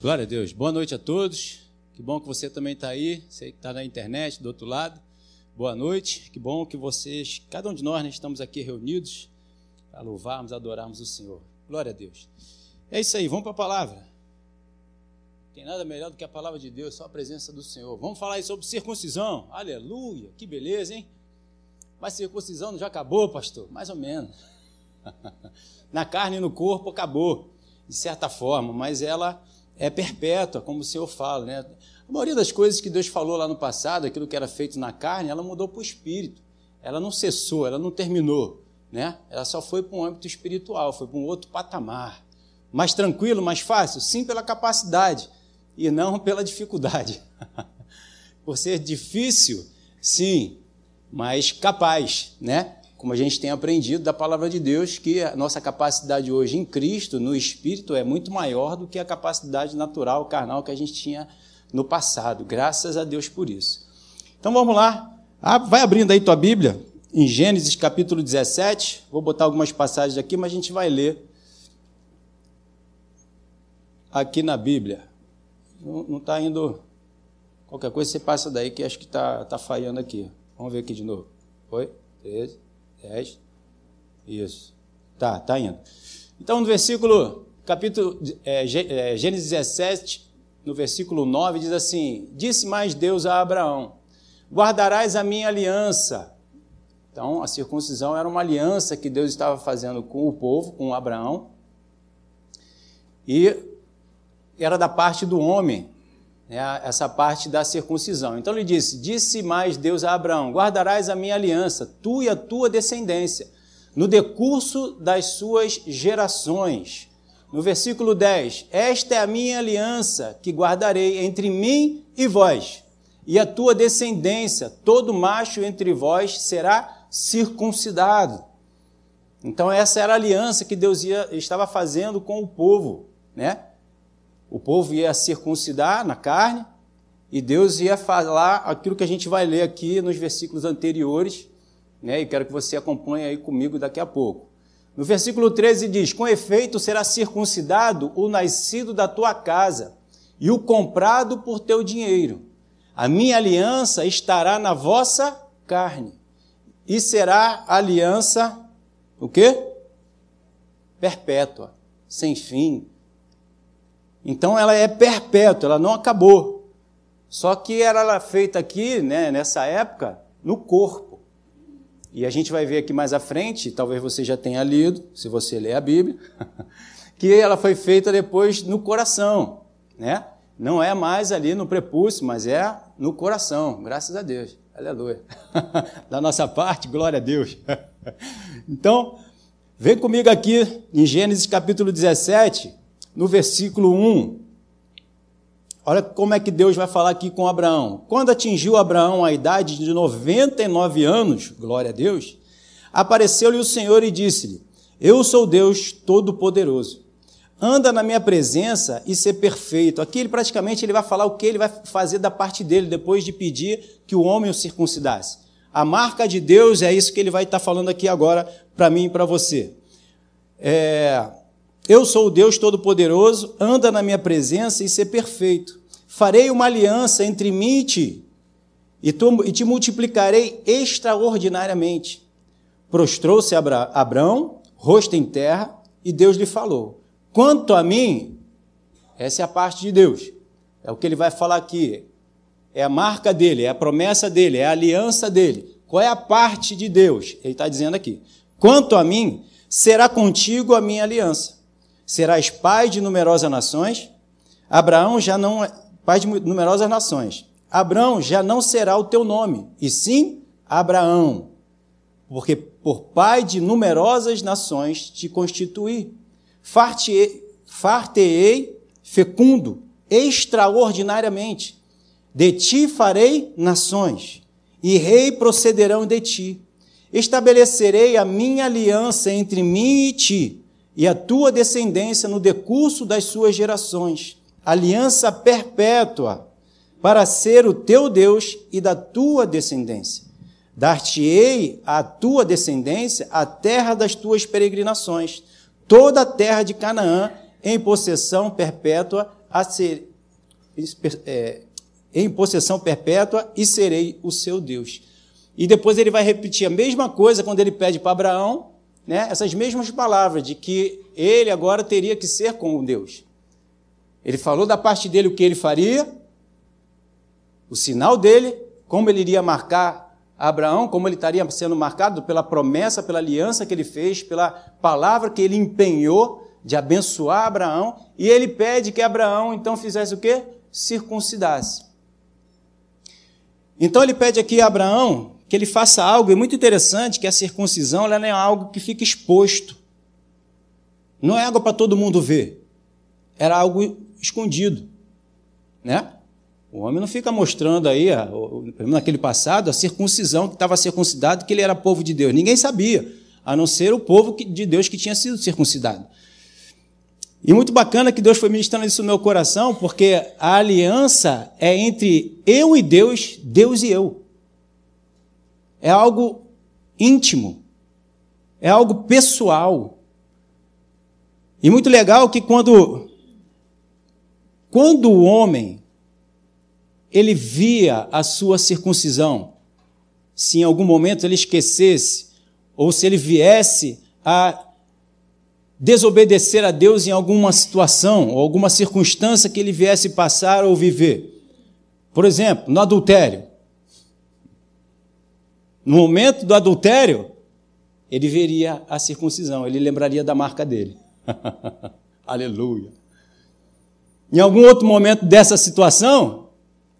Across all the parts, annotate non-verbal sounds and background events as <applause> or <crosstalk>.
Glória a Deus. Boa noite a todos. Que bom que você também está aí. Sei que está na internet, do outro lado. Boa noite. Que bom que vocês, cada um de nós, né, estamos aqui reunidos para louvarmos, adorarmos o Senhor. Glória a Deus. É isso aí. Vamos para a palavra. Tem nada melhor do que a palavra de Deus, só a presença do Senhor. Vamos falar aí sobre circuncisão. Aleluia. Que beleza, hein? Mas circuncisão já acabou, pastor? Mais ou menos. <laughs> na carne e no corpo acabou, de certa forma, mas ela é perpétua, como o Senhor fala. Né? A maioria das coisas que Deus falou lá no passado, aquilo que era feito na carne, ela mudou para o espírito. Ela não cessou, ela não terminou. Né? Ela só foi para um âmbito espiritual, foi para um outro patamar. Mais tranquilo, mais fácil? Sim, pela capacidade e não <laughs> pela dificuldade. <laughs> Por ser difícil, sim, mas capaz, né? Como a gente tem aprendido da palavra de Deus, que a nossa capacidade hoje em Cristo, no Espírito, é muito maior do que a capacidade natural, carnal que a gente tinha no passado. Graças a Deus por isso. Então vamos lá. Ah, vai abrindo aí tua Bíblia, em Gênesis capítulo 17. Vou botar algumas passagens aqui, mas a gente vai ler aqui na Bíblia. Não está indo. Qualquer coisa você passa daí que acho que está tá falhando aqui. Vamos ver aqui de novo. Oi? 13. 10. Isso. Tá, tá indo. Então, no versículo, capítulo, é, é Gênesis 17, no versículo 9, diz assim: Disse mais Deus a Abraão: Guardarás a minha aliança. Então, a circuncisão era uma aliança que Deus estava fazendo com o povo, com Abraão, e era da parte do homem, essa parte da circuncisão. Então ele disse: Disse mais Deus a Abraão: Guardarás a minha aliança, tu e a tua descendência, no decurso das suas gerações. No versículo 10: Esta é a minha aliança que guardarei entre mim e vós, e a tua descendência, todo macho entre vós será circuncidado. Então, essa era a aliança que Deus ia, estava fazendo com o povo, né? O povo ia circuncidar na carne e Deus ia falar aquilo que a gente vai ler aqui nos versículos anteriores, né? E quero que você acompanhe aí comigo daqui a pouco. No versículo 13 diz: Com efeito será circuncidado o nascido da tua casa e o comprado por teu dinheiro. A minha aliança estará na vossa carne e será aliança o quê? Perpétua, sem fim, então ela é perpétua, ela não acabou. Só que era feita aqui, né, nessa época, no corpo. E a gente vai ver aqui mais à frente, talvez você já tenha lido, se você ler a Bíblia, <laughs> que ela foi feita depois no coração, né? Não é mais ali no prepúcio, mas é no coração, graças a Deus. Aleluia. <laughs> da nossa parte, glória a Deus. <laughs> então, vem comigo aqui em Gênesis capítulo 17, no versículo 1. Olha como é que Deus vai falar aqui com Abraão. Quando atingiu Abraão a idade de 99 anos, glória a Deus, apareceu-lhe o Senhor e disse-lhe: Eu sou Deus Todo-Poderoso. Anda na minha presença e ser perfeito. Aqui ele praticamente ele vai falar o que ele vai fazer da parte dele depois de pedir que o homem o circuncidasse. A marca de Deus é isso que ele vai estar falando aqui agora para mim e para você. É, eu sou o Deus Todo-Poderoso, anda na minha presença e ser perfeito. Farei uma aliança entre mim e ti, e, tu, e te multiplicarei extraordinariamente. Prostrou-se Abra, Abraão, rosto em terra, e Deus lhe falou: Quanto a mim, essa é a parte de Deus, é o que ele vai falar aqui, é a marca dele, é a promessa dele, é a aliança dele. Qual é a parte de Deus? Ele está dizendo aqui: Quanto a mim, será contigo a minha aliança serás pai de numerosas nações. Abraão já não é pai de numerosas nações. Abraão já não será o teu nome, e sim Abraão, porque por pai de numerosas nações te constituí. Far-te-ei fecundo extraordinariamente. De ti farei nações, e rei procederão de ti. Estabelecerei a minha aliança entre mim e ti, e a tua descendência no decurso das suas gerações, aliança perpétua, para ser o teu Deus e da tua descendência. Dar-te-ei à tua descendência a terra das tuas peregrinações, toda a terra de Canaã, em possessão perpétua a ser é, em possessão perpétua e serei o seu Deus. E depois ele vai repetir a mesma coisa quando ele pede para Abraão, né, essas mesmas palavras, de que ele agora teria que ser como Deus. Ele falou da parte dele o que ele faria, o sinal dele, como ele iria marcar Abraão, como ele estaria sendo marcado pela promessa, pela aliança que ele fez, pela palavra que ele empenhou de abençoar Abraão, e ele pede que Abraão então fizesse o quê? Circuncidasse. Então ele pede aqui a Abraão que ele faça algo, é muito interessante que a circuncisão ela não é algo que fica exposto. Não é algo para todo mundo ver. Era algo escondido, né? O homem não fica mostrando aí, naquele passado, a circuncisão que estava circuncidado, que ele era povo de Deus. Ninguém sabia, a não ser o povo de Deus que tinha sido circuncidado. E muito bacana que Deus foi ministrando isso no meu coração, porque a aliança é entre eu e Deus, Deus e eu. É algo íntimo, é algo pessoal. E muito legal que quando quando o homem ele via a sua circuncisão, se em algum momento ele esquecesse ou se ele viesse a desobedecer a Deus em alguma situação ou alguma circunstância que ele viesse passar ou viver. Por exemplo, no adultério. No momento do adultério, ele veria a circuncisão, ele lembraria da marca dele. <laughs> Aleluia. Em algum outro momento dessa situação,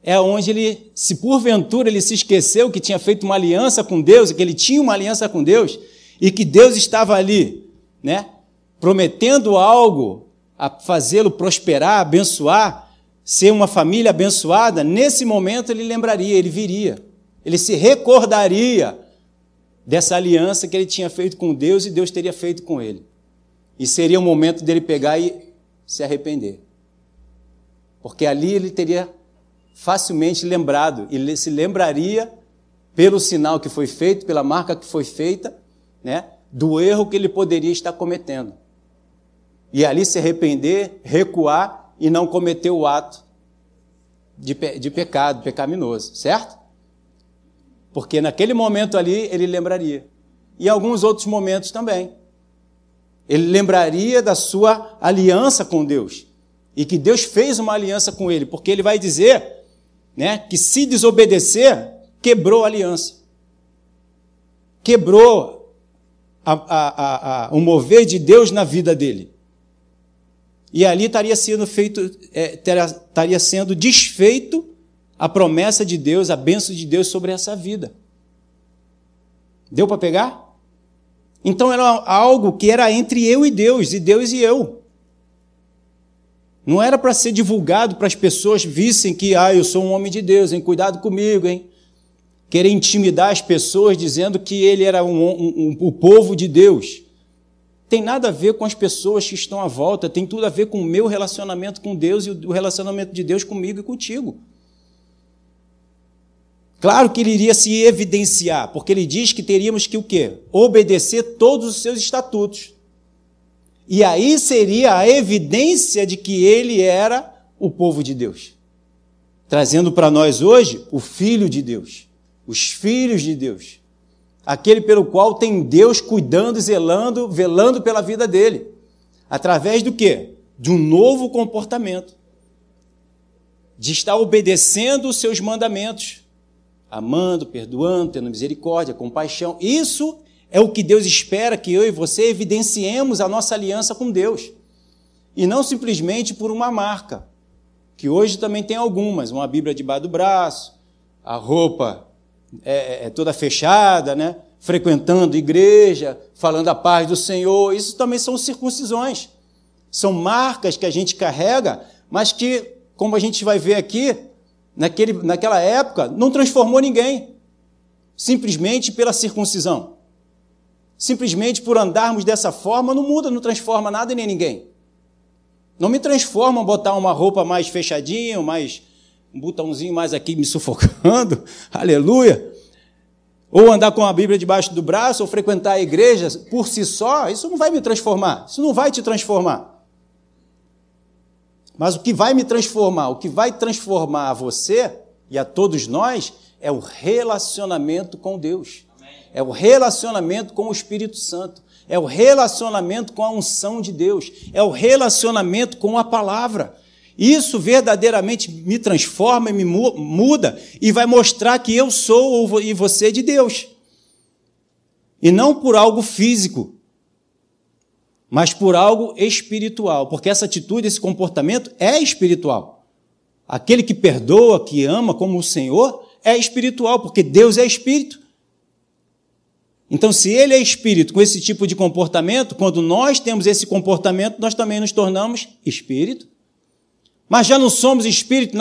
é onde ele, se porventura ele se esqueceu que tinha feito uma aliança com Deus, que ele tinha uma aliança com Deus, e que Deus estava ali, né, prometendo algo a fazê-lo prosperar, abençoar, ser uma família abençoada, nesse momento ele lembraria, ele viria, ele se recordaria dessa aliança que ele tinha feito com Deus e Deus teria feito com ele. E seria o momento dele pegar e se arrepender. Porque ali ele teria facilmente lembrado, ele se lembraria pelo sinal que foi feito, pela marca que foi feita, né, do erro que ele poderia estar cometendo e ali se arrepender, recuar e não cometer o ato de, pe de pecado, pecaminoso, certo? Porque naquele momento ali ele lembraria. E alguns outros momentos também. Ele lembraria da sua aliança com Deus. E que Deus fez uma aliança com ele, porque ele vai dizer né, que se desobedecer, quebrou a aliança. Quebrou a, a, a, o mover de Deus na vida dele. E ali estaria sendo feito, é, estaria sendo desfeito a promessa de Deus, a bênção de Deus sobre essa vida. Deu para pegar? Então era algo que era entre eu e Deus, e Deus e eu. Não era para ser divulgado para as pessoas vissem que, ah, eu sou um homem de Deus, hein? Cuidado comigo, hein? Querer intimidar as pessoas dizendo que ele era um, um, um, o povo de Deus tem nada a ver com as pessoas que estão à volta, tem tudo a ver com o meu relacionamento com Deus e o relacionamento de Deus comigo e contigo. Claro que ele iria se evidenciar, porque ele diz que teríamos que o quê? Obedecer todos os seus estatutos. E aí seria a evidência de que ele era o povo de Deus. Trazendo para nós hoje o filho de Deus, os filhos de Deus aquele pelo qual tem Deus cuidando, zelando, velando pela vida dele. Através do quê? De um novo comportamento. De estar obedecendo os seus mandamentos, amando, perdoando, tendo misericórdia, compaixão. Isso é o que Deus espera que eu e você evidenciemos a nossa aliança com Deus. E não simplesmente por uma marca, que hoje também tem algumas, uma Bíblia debaixo do braço, a roupa é, é, é toda fechada, né? frequentando igreja, falando a paz do Senhor. Isso também são circuncisões. São marcas que a gente carrega, mas que, como a gente vai ver aqui, naquele, naquela época, não transformou ninguém. Simplesmente pela circuncisão. Simplesmente por andarmos dessa forma, não muda, não transforma nada nem ninguém. Não me transforma botar uma roupa mais fechadinha, mais um botãozinho mais aqui me sufocando, <laughs> aleluia. Ou andar com a Bíblia debaixo do braço, ou frequentar a igreja por si só, isso não vai me transformar, isso não vai te transformar. Mas o que vai me transformar, o que vai transformar a você e a todos nós é o relacionamento com Deus. É o relacionamento com o Espírito Santo. É o relacionamento com a unção de Deus. É o relacionamento com a palavra. Isso verdadeiramente me transforma, me muda e vai mostrar que eu sou e você de Deus. E não por algo físico, mas por algo espiritual, porque essa atitude, esse comportamento é espiritual. Aquele que perdoa, que ama como o Senhor, é espiritual, porque Deus é espírito. Então, se ele é espírito com esse tipo de comportamento, quando nós temos esse comportamento, nós também nos tornamos espírito. Mas já não somos espírito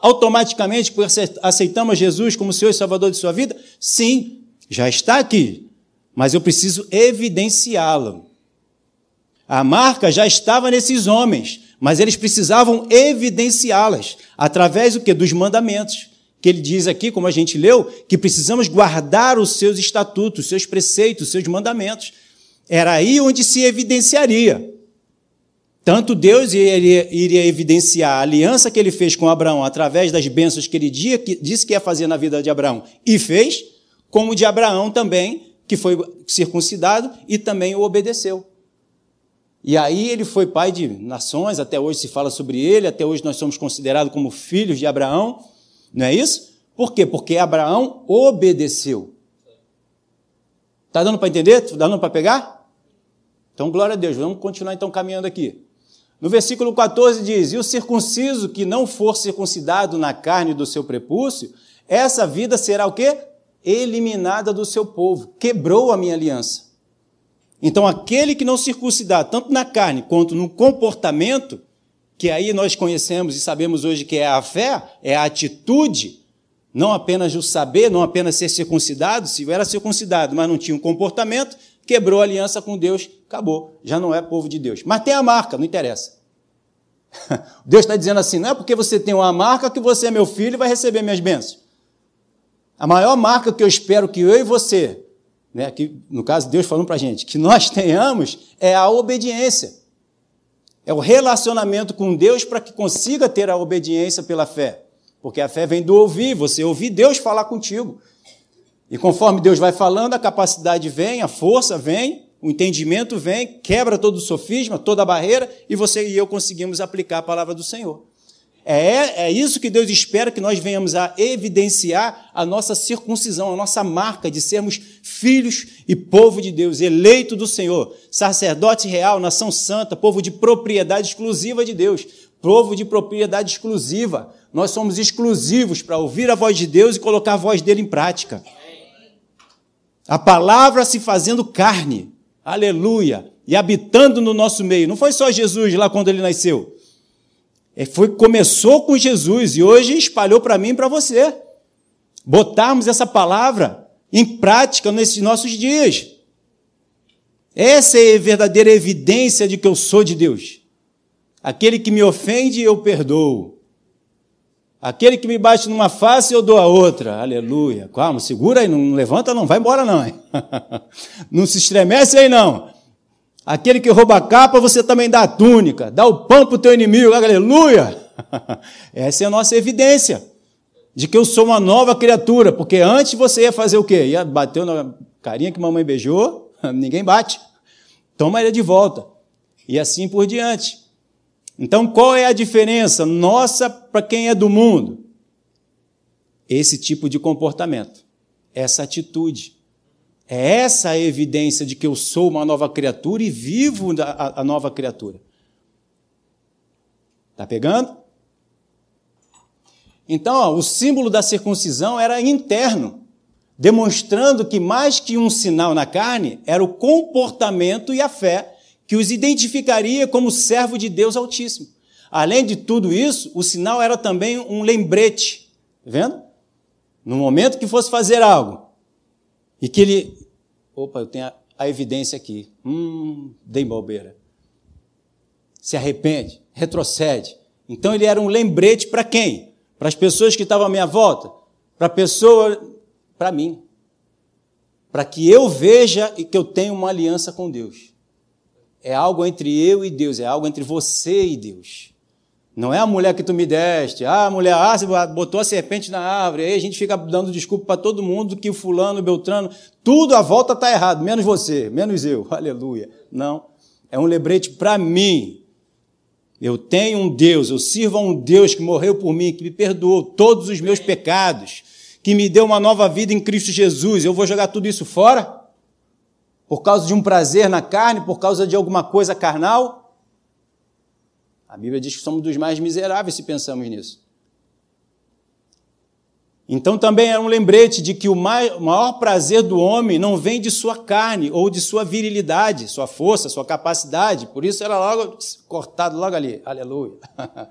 automaticamente porque aceitamos Jesus como Senhor e Salvador de sua vida? Sim, já está aqui. Mas eu preciso evidenciá-lo. A marca já estava nesses homens, mas eles precisavam evidenciá-las através do que dos mandamentos. Que ele diz aqui, como a gente leu, que precisamos guardar os seus estatutos, seus preceitos, seus mandamentos. Era aí onde se evidenciaria. Tanto Deus iria, iria, evidenciar a aliança que ele fez com Abraão através das bênçãos que ele disse que ia fazer na vida de Abraão e fez, como de Abraão também, que foi circuncidado e também o obedeceu. E aí ele foi pai de nações, até hoje se fala sobre ele, até hoje nós somos considerados como filhos de Abraão, não é isso? Por quê? Porque Abraão obedeceu. Está dando para entender? Está dando para pegar? Então, glória a Deus. Vamos continuar então caminhando aqui. No versículo 14 diz: E o circunciso que não for circuncidado na carne do seu prepúcio, essa vida será o quê? Eliminada do seu povo. Quebrou a minha aliança. Então, aquele que não circuncidar, tanto na carne quanto no comportamento, que aí nós conhecemos e sabemos hoje que é a fé, é a atitude, não apenas o saber, não apenas ser circuncidado, se era circuncidado, mas não tinha um comportamento, quebrou a aliança com Deus, acabou, já não é povo de Deus. Mas tem a marca, não interessa. <laughs> Deus está dizendo assim: não é porque você tem uma marca que você é meu filho e vai receber minhas bênçãos. A maior marca que eu espero que eu e você né, no caso, Deus falando para a gente, que nós <laughs> tenhamos é a obediência. É o relacionamento com Deus para que consiga ter a obediência pela fé. Porque a fé vem do ouvir, você ouvir Deus falar contigo. E conforme Deus vai falando, a capacidade vem, a força vem, o entendimento vem, quebra todo o sofisma, toda a barreira, e você e eu conseguimos aplicar a palavra do Senhor. É, é isso que Deus espera que nós venhamos a evidenciar a nossa circuncisão, a nossa marca de sermos filhos e povo de Deus, eleito do Senhor, sacerdote real, nação santa, povo de propriedade exclusiva de Deus, povo de propriedade exclusiva. Nós somos exclusivos para ouvir a voz de Deus e colocar a voz dele em prática. A palavra se fazendo carne, aleluia, e habitando no nosso meio. Não foi só Jesus lá quando ele nasceu. É, foi, começou com Jesus e hoje espalhou para mim e para você. Botarmos essa palavra em prática nesses nossos dias. Essa é a verdadeira evidência de que eu sou de Deus. Aquele que me ofende, eu perdoo. Aquele que me bate numa face, eu dou a outra. Aleluia. Calma, segura aí, não levanta não, vai embora não. <laughs> não se estremece aí não. Aquele que rouba a capa, você também dá a túnica. Dá o pão para o teu inimigo. Aleluia! <laughs> Essa é a nossa evidência de que eu sou uma nova criatura. Porque antes você ia fazer o quê? Ia bater na carinha que mamãe beijou, <laughs> ninguém bate. Toma ele de volta. E assim por diante. Então, qual é a diferença nossa para quem é do mundo? Esse tipo de comportamento, essa atitude. É essa a evidência de que eu sou uma nova criatura e vivo a, a nova criatura. Está pegando? Então, ó, o símbolo da circuncisão era interno, demonstrando que mais que um sinal na carne, era o comportamento e a fé que os identificaria como servo de Deus Altíssimo. Além de tudo isso, o sinal era também um lembrete. Está vendo? No momento que fosse fazer algo, e que ele opa, eu tenho a, a evidência aqui. Hum, dei bobeira. Se arrepende, retrocede. Então ele era um lembrete para quem? Para as pessoas que estavam à minha volta? Para a pessoa, para mim. Para que eu veja e que eu tenho uma aliança com Deus. É algo entre eu e Deus, é algo entre você e Deus. Não é a mulher que tu me deste. Ah, a mulher, ah, você botou a serpente na árvore. Aí a gente fica dando desculpa para todo mundo que fulano, Beltrano, tudo à volta está errado, menos você, menos eu. <laughs> Aleluia. Não. É um lembrete para mim. Eu tenho um Deus, eu sirvo a um Deus que morreu por mim, que me perdoou todos os meus pecados, que me deu uma nova vida em Cristo Jesus. Eu vou jogar tudo isso fora? Por causa de um prazer na carne, por causa de alguma coisa carnal? A Bíblia diz que somos dos mais miseráveis se pensamos nisso. Então também é um lembrete de que o maior prazer do homem não vem de sua carne ou de sua virilidade, sua força, sua capacidade. Por isso era logo cortado logo ali. Aleluia. <laughs>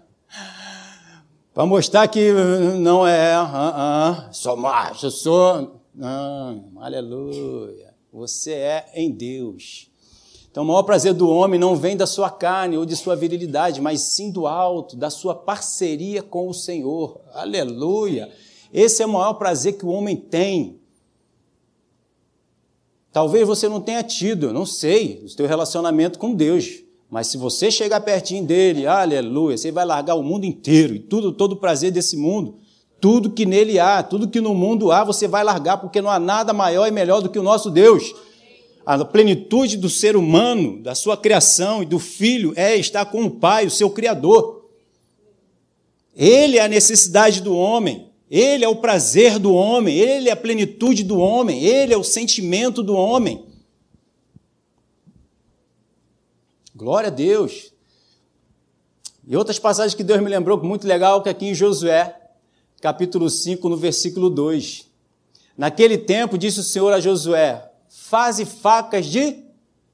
Para mostrar que não é, uh, uh, sou macho, sou. Não, aleluia. Você é em Deus. Então, o maior prazer do homem não vem da sua carne ou de sua virilidade, mas sim do alto, da sua parceria com o Senhor. Aleluia! Esse é o maior prazer que o homem tem. Talvez você não tenha tido, não sei, o seu relacionamento com Deus. Mas se você chegar pertinho dele, aleluia, você vai largar o mundo inteiro e tudo, todo o prazer desse mundo, tudo que nele há, tudo que no mundo há, você vai largar, porque não há nada maior e melhor do que o nosso Deus a plenitude do ser humano, da sua criação e do filho é estar com o Pai, o seu Criador. Ele é a necessidade do homem, ele é o prazer do homem, ele é a plenitude do homem, ele é o sentimento do homem. Glória a Deus. E outras passagens que Deus me lembrou, muito legal, que aqui em Josué, capítulo 5, no versículo 2. Naquele tempo, disse o Senhor a Josué: faze facas de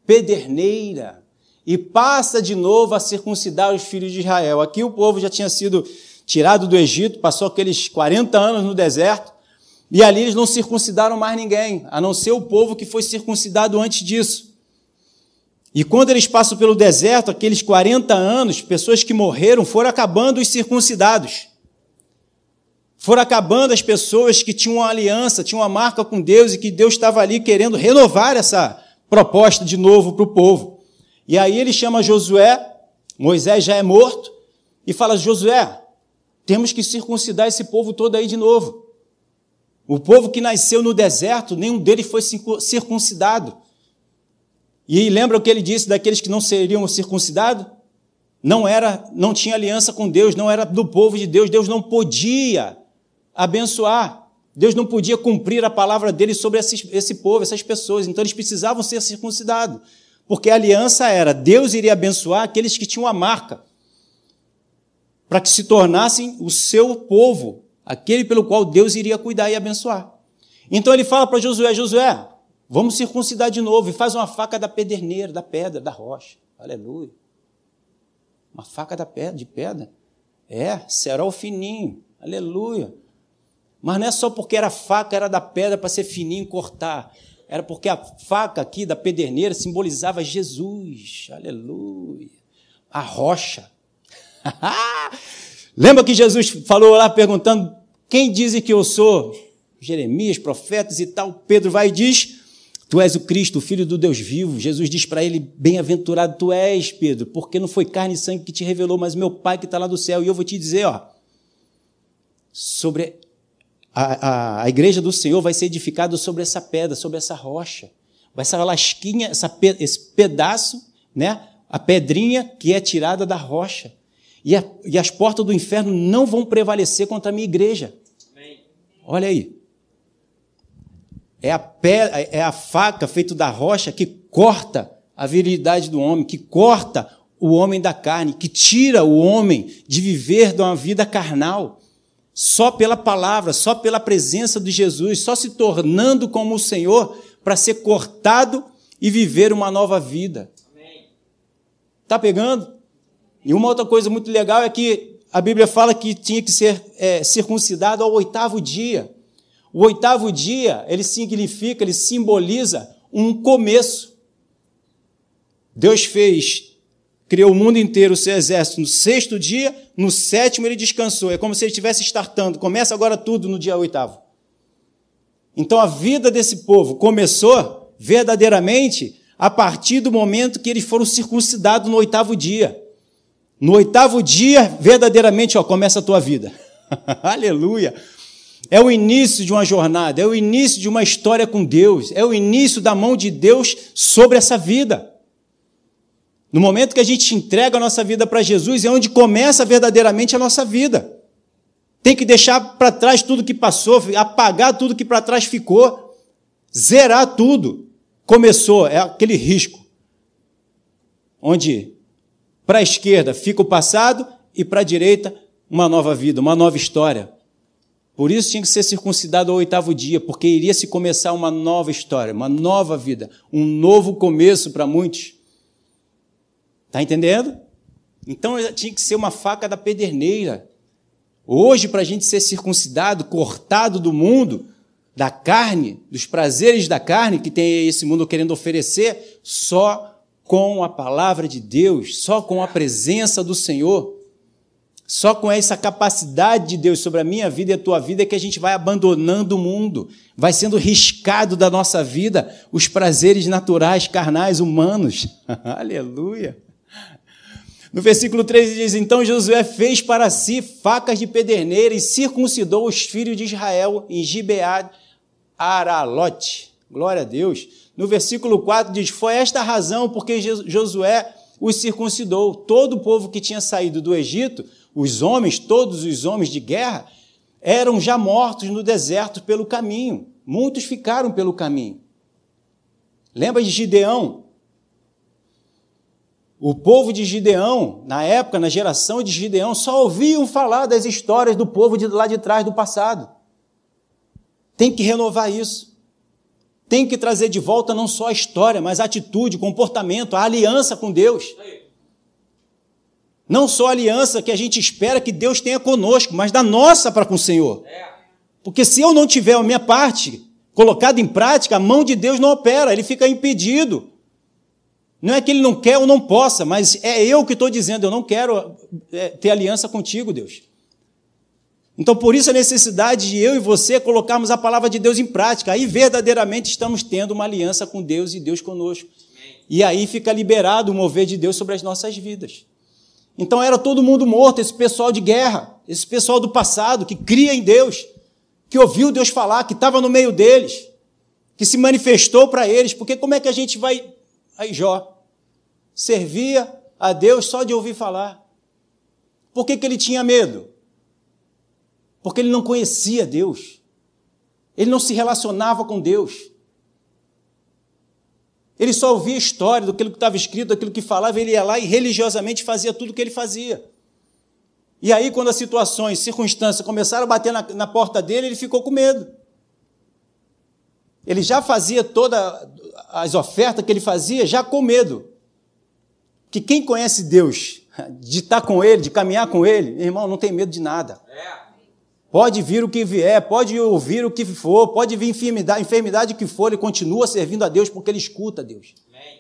pederneira e passa de novo a circuncidar os filhos de Israel. Aqui o povo já tinha sido tirado do Egito, passou aqueles 40 anos no deserto, e ali eles não circuncidaram mais ninguém, a não ser o povo que foi circuncidado antes disso. E quando eles passam pelo deserto, aqueles 40 anos, pessoas que morreram foram acabando os circuncidados. Foram acabando as pessoas que tinham uma aliança, tinham uma marca com Deus e que Deus estava ali querendo renovar essa proposta de novo para o povo. E aí ele chama Josué, Moisés já é morto, e fala: Josué, temos que circuncidar esse povo todo aí de novo. O povo que nasceu no deserto, nenhum deles foi circuncidado. E lembra o que ele disse daqueles que não seriam circuncidados? Não era, não tinha aliança com Deus, não era do povo de Deus, Deus não podia abençoar. Deus não podia cumprir a palavra dele sobre esse, esse povo, essas pessoas. Então eles precisavam ser circuncidados. Porque a aliança era: Deus iria abençoar aqueles que tinham a marca, para que se tornassem o seu povo, aquele pelo qual Deus iria cuidar e abençoar. Então ele fala para Josué: Josué, vamos circuncidar de novo, e faz uma faca da pederneira, da pedra, da rocha. Aleluia. Uma faca da pedra, de pedra. É, cerol fininho. Aleluia. Mas não é só porque era faca, era da pedra para ser fininho e cortar. Era porque a faca aqui da pederneira simbolizava Jesus. Aleluia. A rocha. <laughs> Lembra que Jesus falou lá perguntando: quem dizem que eu sou? Jeremias, profetas e tal. Pedro vai e diz: Tu és o Cristo, o Filho do Deus vivo. Jesus diz para ele: Bem-aventurado tu és, Pedro, porque não foi carne e sangue que te revelou, mas meu Pai que está lá do céu. E eu vou te dizer, ó, sobre a, a, a igreja do Senhor vai ser edificada sobre essa pedra, sobre essa rocha. Essa lasquinha, essa, esse pedaço, né? a pedrinha que é tirada da rocha. E, a, e as portas do inferno não vão prevalecer contra a minha igreja. Olha aí. É a, é a faca feita da rocha que corta a virilidade do homem, que corta o homem da carne, que tira o homem de viver de uma vida carnal só pela palavra, só pela presença de Jesus, só se tornando como o Senhor para ser cortado e viver uma nova vida. Está pegando? E uma outra coisa muito legal é que a Bíblia fala que tinha que ser é, circuncidado ao oitavo dia. O oitavo dia, ele significa, ele simboliza um começo. Deus fez criou o mundo inteiro, o seu exército, no sexto dia, no sétimo ele descansou. É como se ele estivesse startando. Começa agora tudo no dia oitavo. Então a vida desse povo começou verdadeiramente a partir do momento que eles foram circuncidados no oitavo dia. No oitavo dia, verdadeiramente, ó, começa a tua vida. <laughs> Aleluia. É o início de uma jornada, é o início de uma história com Deus, é o início da mão de Deus sobre essa vida. No momento que a gente entrega a nossa vida para Jesus, é onde começa verdadeiramente a nossa vida. Tem que deixar para trás tudo que passou, apagar tudo que para trás ficou, zerar tudo. Começou, é aquele risco. Onde para a esquerda fica o passado e para a direita uma nova vida, uma nova história. Por isso tinha que ser circuncidado ao oitavo dia, porque iria se começar uma nova história, uma nova vida, um novo começo para muitos. Está entendendo? Então tinha que ser uma faca da pederneira. Hoje, para a gente ser circuncidado, cortado do mundo, da carne, dos prazeres da carne que tem esse mundo querendo oferecer, só com a palavra de Deus, só com a presença do Senhor, só com essa capacidade de Deus sobre a minha vida e a tua vida é que a gente vai abandonando o mundo, vai sendo riscado da nossa vida os prazeres naturais, carnais, humanos. <laughs> Aleluia. No versículo 13 diz: Então Josué fez para si facas de pederneira e circuncidou os filhos de Israel em Gibeá Aralote. Glória a Deus. No versículo 4 diz: Foi esta a razão porque Josué os circuncidou. Todo o povo que tinha saído do Egito, os homens, todos os homens de guerra, eram já mortos no deserto pelo caminho. Muitos ficaram pelo caminho. Lembra de Gideão? O povo de Gideão, na época, na geração de Gideão, só ouviam falar das histórias do povo de lá de trás do passado. Tem que renovar isso. Tem que trazer de volta não só a história, mas a atitude, o comportamento, a aliança com Deus. Não só a aliança que a gente espera que Deus tenha conosco, mas da nossa para com o Senhor. Porque se eu não tiver a minha parte colocada em prática, a mão de Deus não opera, ele fica impedido. Não é que ele não quer ou não possa, mas é eu que estou dizendo, eu não quero é, ter aliança contigo, Deus. Então, por isso a necessidade de eu e você colocarmos a palavra de Deus em prática. Aí verdadeiramente estamos tendo uma aliança com Deus e Deus conosco. E aí fica liberado o mover de Deus sobre as nossas vidas. Então era todo mundo morto, esse pessoal de guerra, esse pessoal do passado que cria em Deus, que ouviu Deus falar, que estava no meio deles, que se manifestou para eles. Porque como é que a gente vai. Aí, Jó, servia a Deus só de ouvir falar. Por que, que ele tinha medo? Porque ele não conhecia Deus. Ele não se relacionava com Deus. Ele só ouvia a história daquilo que estava escrito, daquilo que falava, ele ia lá e religiosamente fazia tudo o que ele fazia. E aí, quando as situações, circunstâncias começaram a bater na, na porta dele, ele ficou com medo. Ele já fazia todas as ofertas que ele fazia, já com medo que quem conhece Deus, <laughs> de estar com Ele, de caminhar com Ele, irmão, não tem medo de nada. Pode vir o que vier, pode ouvir o que for, pode vir enfermidade, enfermidade que for, ele continua servindo a Deus porque ele escuta a Deus.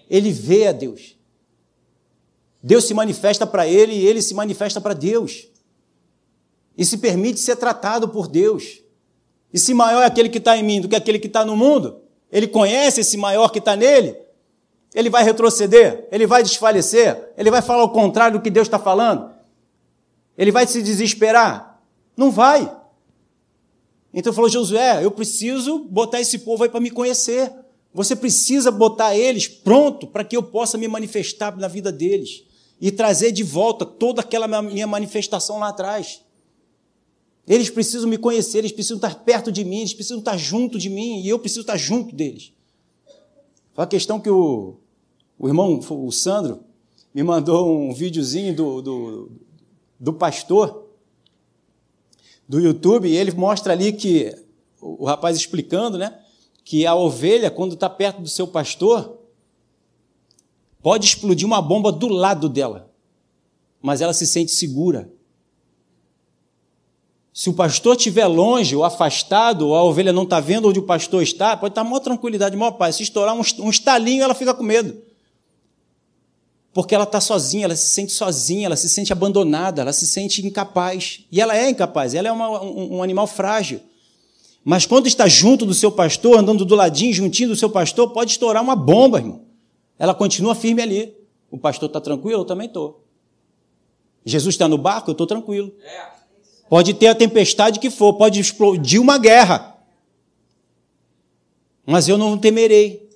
Ele vê a Deus. Deus se manifesta para ele e ele se manifesta para Deus. E se permite ser tratado por Deus. E se maior é aquele que está em mim do que aquele que está no mundo, ele conhece esse maior que está nele, ele vai retroceder? Ele vai desfalecer? Ele vai falar o contrário do que Deus está falando? Ele vai se desesperar? Não vai. Então falou Josué: eu preciso botar esse povo aí para me conhecer. Você precisa botar eles pronto para que eu possa me manifestar na vida deles e trazer de volta toda aquela minha manifestação lá atrás. Eles precisam me conhecer, eles precisam estar perto de mim, eles precisam estar junto de mim e eu preciso estar junto deles. Foi a questão que o o irmão, o Sandro, me mandou um videozinho do, do, do pastor do YouTube, e ele mostra ali que, o rapaz explicando, né, que a ovelha, quando está perto do seu pastor, pode explodir uma bomba do lado dela, mas ela se sente segura. Se o pastor estiver longe ou afastado, ou a ovelha não está vendo onde o pastor está, pode estar maior tranquilidade, maior paz. Se estourar um, um estalinho, ela fica com medo porque ela está sozinha, ela se sente sozinha, ela se sente abandonada, ela se sente incapaz. E ela é incapaz, ela é uma, um, um, animal frágil. Mas quando está junto do seu pastor, andando do ladinho, juntinho do seu pastor, pode estourar uma bomba, irmão. Ela continua firme ali. O pastor está tranquilo? Eu também estou. Jesus está no barco, eu estou tranquilo. Pode ter a tempestade que for, pode explodir uma guerra. Mas eu não temerei.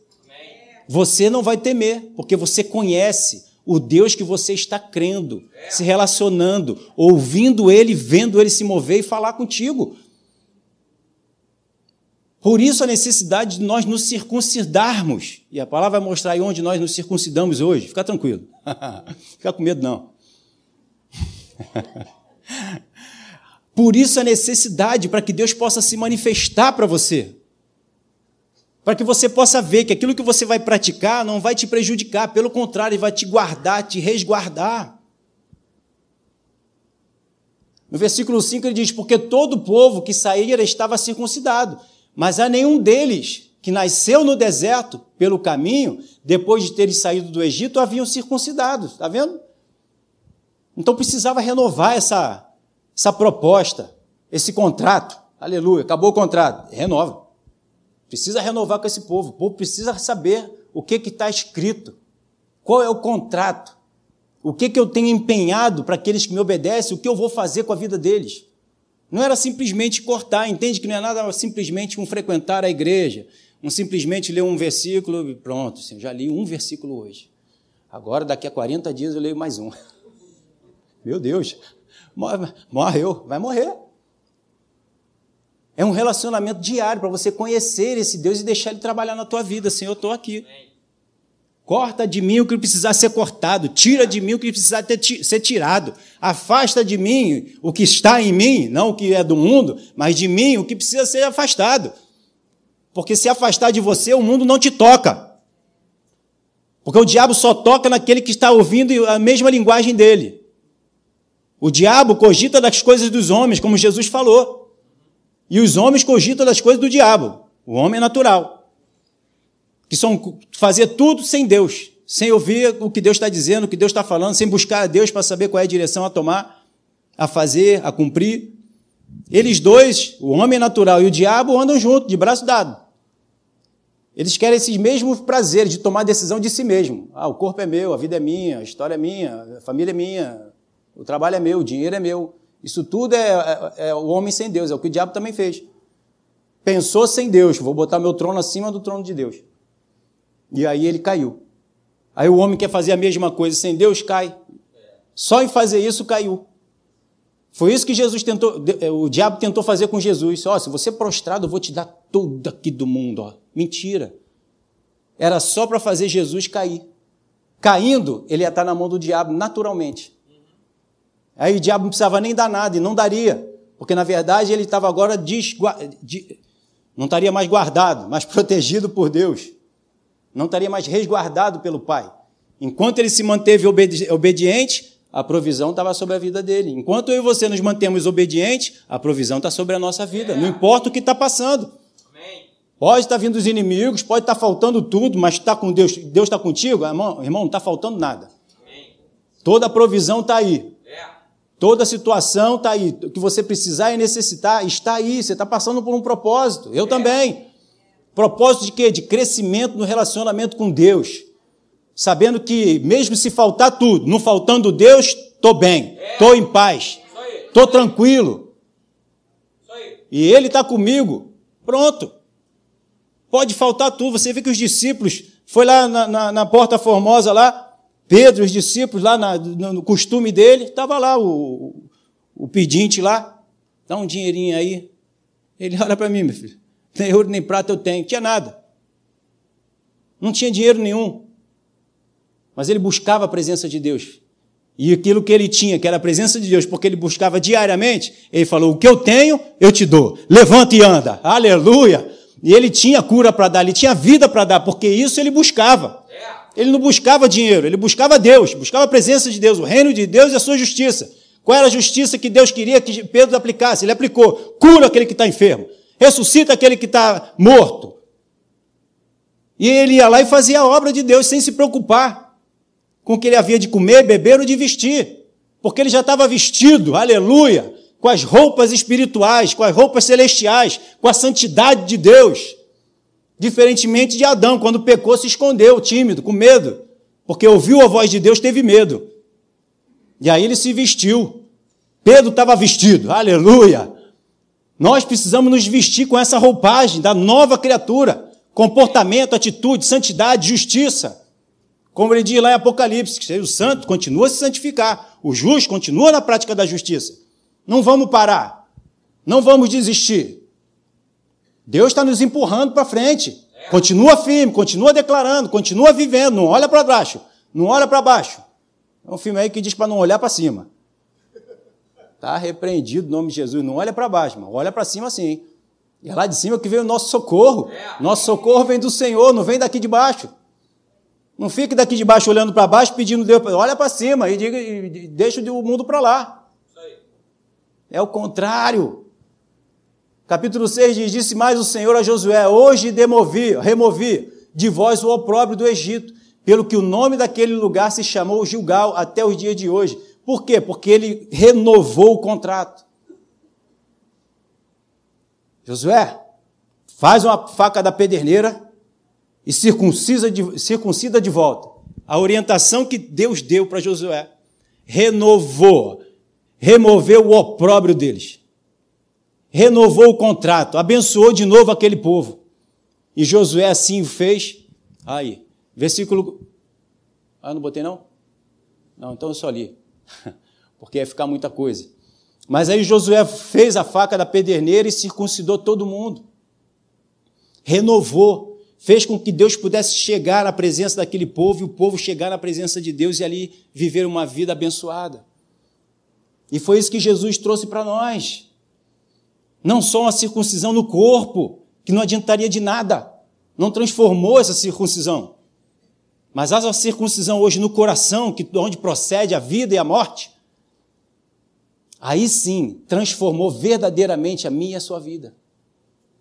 Você não vai temer, porque você conhece o Deus que você está crendo, se relacionando, ouvindo Ele, vendo Ele se mover e falar contigo. Por isso a necessidade de nós nos circuncidarmos. E a palavra vai mostrar aí onde nós nos circuncidamos hoje. Fica tranquilo. <laughs> Fica com medo, não. <laughs> Por isso a necessidade para que Deus possa se manifestar para você. Para que você possa ver que aquilo que você vai praticar não vai te prejudicar, pelo contrário, vai te guardar, te resguardar. No versículo 5 ele diz: Porque todo o povo que saíra estava circuncidado, mas há nenhum deles que nasceu no deserto pelo caminho, depois de terem saído do Egito, haviam circuncidado. Está vendo? Então precisava renovar essa, essa proposta, esse contrato. Aleluia, acabou o contrato. Renova. Precisa renovar com esse povo. O povo precisa saber o que está escrito. Qual é o contrato? O que, que eu tenho empenhado para aqueles que me obedecem? O que eu vou fazer com a vida deles? Não era simplesmente cortar, entende que não é nada simplesmente um frequentar a igreja, um simplesmente ler um versículo e pronto, assim, já li um versículo hoje. Agora, daqui a 40 dias, eu leio mais um. <laughs> Meu Deus, morreu, vai morrer. É um relacionamento diário para você conhecer esse Deus e deixar ele trabalhar na tua vida. Senhor, eu estou aqui. Corta de mim o que precisar ser cortado, tira de mim o que precisar ser tirado, afasta de mim o que está em mim, não o que é do mundo, mas de mim o que precisa ser afastado. Porque se afastar de você, o mundo não te toca. Porque o diabo só toca naquele que está ouvindo a mesma linguagem dele. O diabo cogita das coisas dos homens, como Jesus falou. E os homens cogitam das coisas do diabo. O homem é natural que são fazer tudo sem Deus, sem ouvir o que Deus está dizendo, o que Deus está falando, sem buscar a Deus para saber qual é a direção a tomar, a fazer, a cumprir. Eles dois, o homem natural e o diabo, andam juntos, de braço dado. Eles querem esses mesmos prazeres de tomar decisão de si mesmo. Ah, o corpo é meu, a vida é minha, a história é minha, a família é minha, o trabalho é meu, o dinheiro é meu. Isso tudo é, é, é o homem sem Deus, é o que o diabo também fez. Pensou sem Deus, vou botar meu trono acima do trono de Deus. E aí ele caiu. Aí o homem quer fazer a mesma coisa sem Deus, cai. Só em fazer isso caiu. Foi isso que Jesus tentou, eh, o diabo tentou fazer com Jesus. Ó, oh, se você é prostrado, eu vou te dar tudo aqui do mundo. Ó. Mentira. Era só para fazer Jesus cair. Caindo, ele ia estar na mão do diabo naturalmente. Aí o diabo não precisava nem dar nada e não daria, porque na verdade ele estava agora desgua... não estaria mais guardado, mas <laughs> protegido por Deus não estaria mais resguardado pelo Pai. Enquanto ele se manteve obedi obediente, a provisão estava sobre a vida dele. Enquanto eu e você nos mantemos obedientes, a provisão está sobre a nossa vida. Não importa o que está passando. Pode estar vindo os inimigos, pode estar faltando tudo, mas está com Deus, Deus está contigo, irmão, irmão não está faltando nada. Toda a provisão está aí. Toda situação está aí. O que você precisar e necessitar está aí. Você está passando por um propósito. Eu também. Propósito de quê? De crescimento no relacionamento com Deus. Sabendo que, mesmo se faltar tudo, não faltando Deus, estou bem, estou em paz, estou tranquilo. E Ele está comigo. Pronto. Pode faltar tudo. Você vê que os discípulos, foi lá na, na, na Porta Formosa, lá, Pedro, os discípulos, lá na, no costume dele, estava lá o, o pedinte lá, dá um dinheirinho aí. Ele olha para mim, meu filho. Nem ouro nem prata eu tenho. Tinha nada. Não tinha dinheiro nenhum. Mas ele buscava a presença de Deus. E aquilo que ele tinha, que era a presença de Deus, porque ele buscava diariamente, ele falou: O que eu tenho, eu te dou. Levanta e anda. Aleluia. E ele tinha cura para dar, ele tinha vida para dar, porque isso ele buscava. Ele não buscava dinheiro, ele buscava Deus, buscava a presença de Deus, o reino de Deus e a sua justiça. Qual era a justiça que Deus queria que Pedro aplicasse? Ele aplicou: cura aquele que está enfermo, ressuscita aquele que está morto. E ele ia lá e fazia a obra de Deus sem se preocupar com o que ele havia de comer, beber ou de vestir, porque ele já estava vestido, aleluia, com as roupas espirituais, com as roupas celestiais, com a santidade de Deus. Diferentemente de Adão, quando pecou, se escondeu, tímido, com medo, porque ouviu a voz de Deus, teve medo. E aí ele se vestiu. Pedro estava vestido, aleluia. Nós precisamos nos vestir com essa roupagem da nova criatura, comportamento, atitude, santidade, justiça. Como ele diz lá em Apocalipse, que o santo continua a se santificar, o justo continua na prática da justiça. Não vamos parar, não vamos desistir. Deus está nos empurrando para frente. Continua firme, continua declarando, continua vivendo, não olha para baixo, não olha para baixo. É um filme aí que diz para não olhar para cima. Está repreendido o nome de Jesus. Não olha para baixo, mas olha para cima sim. E é lá de cima que vem o nosso socorro. Nosso socorro vem do Senhor, não vem daqui de baixo. Não fique daqui de baixo olhando para baixo pedindo Deus, olha para cima e, diga, e deixa o mundo para lá. É o contrário. Capítulo 6 diz: Disse mais o Senhor a Josué: Hoje demovi, removi de vós o opróbrio do Egito, pelo que o nome daquele lugar se chamou Gilgal até os dias de hoje. Por quê? Porque ele renovou o contrato. Josué, faz uma faca da pederneira e circuncida de, circuncida de volta. A orientação que Deus deu para Josué renovou, removeu o opróbrio deles, renovou o contrato, abençoou de novo aquele povo. E Josué assim o fez. Aí, versículo. Ah, não botei não? Não, então eu só li. <laughs> porque ia ficar muita coisa. Mas aí Josué fez a faca da pederneira e circuncidou todo mundo. Renovou, fez com que Deus pudesse chegar na presença daquele povo e o povo chegar na presença de Deus e ali viver uma vida abençoada. E foi isso que Jesus trouxe para nós. Não só uma circuncisão no corpo, que não adiantaria de nada, não transformou essa circuncisão. Mas há a circuncisão hoje no coração, que onde procede a vida e a morte. Aí sim, transformou verdadeiramente a minha e a sua vida.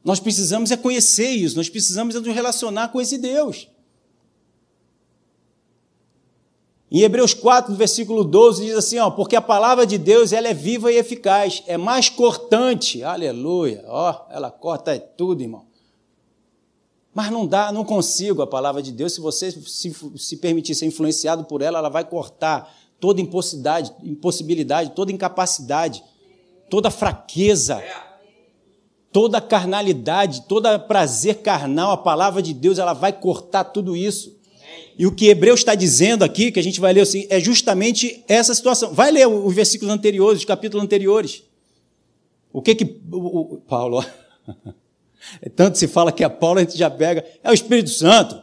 Nós precisamos é conhecer isso, nós precisamos é nos relacionar com esse Deus. Em Hebreus 4, versículo 12, diz assim, ó, porque a palavra de Deus ela é viva e eficaz, é mais cortante, aleluia, ó, ela corta tudo, irmão. Mas não dá, não consigo a palavra de Deus. Se você se, se permitir ser influenciado por ela, ela vai cortar toda impossibilidade, impossibilidade, toda incapacidade, toda fraqueza, toda carnalidade, todo prazer carnal. A palavra de Deus ela vai cortar tudo isso. E o que Hebreus está dizendo aqui, que a gente vai ler assim, é justamente essa situação. Vai ler os versículos anteriores, os capítulos anteriores. O que que o, o Paulo É <laughs> tanto se fala que é Paulo, a gente já pega. É o Espírito Santo.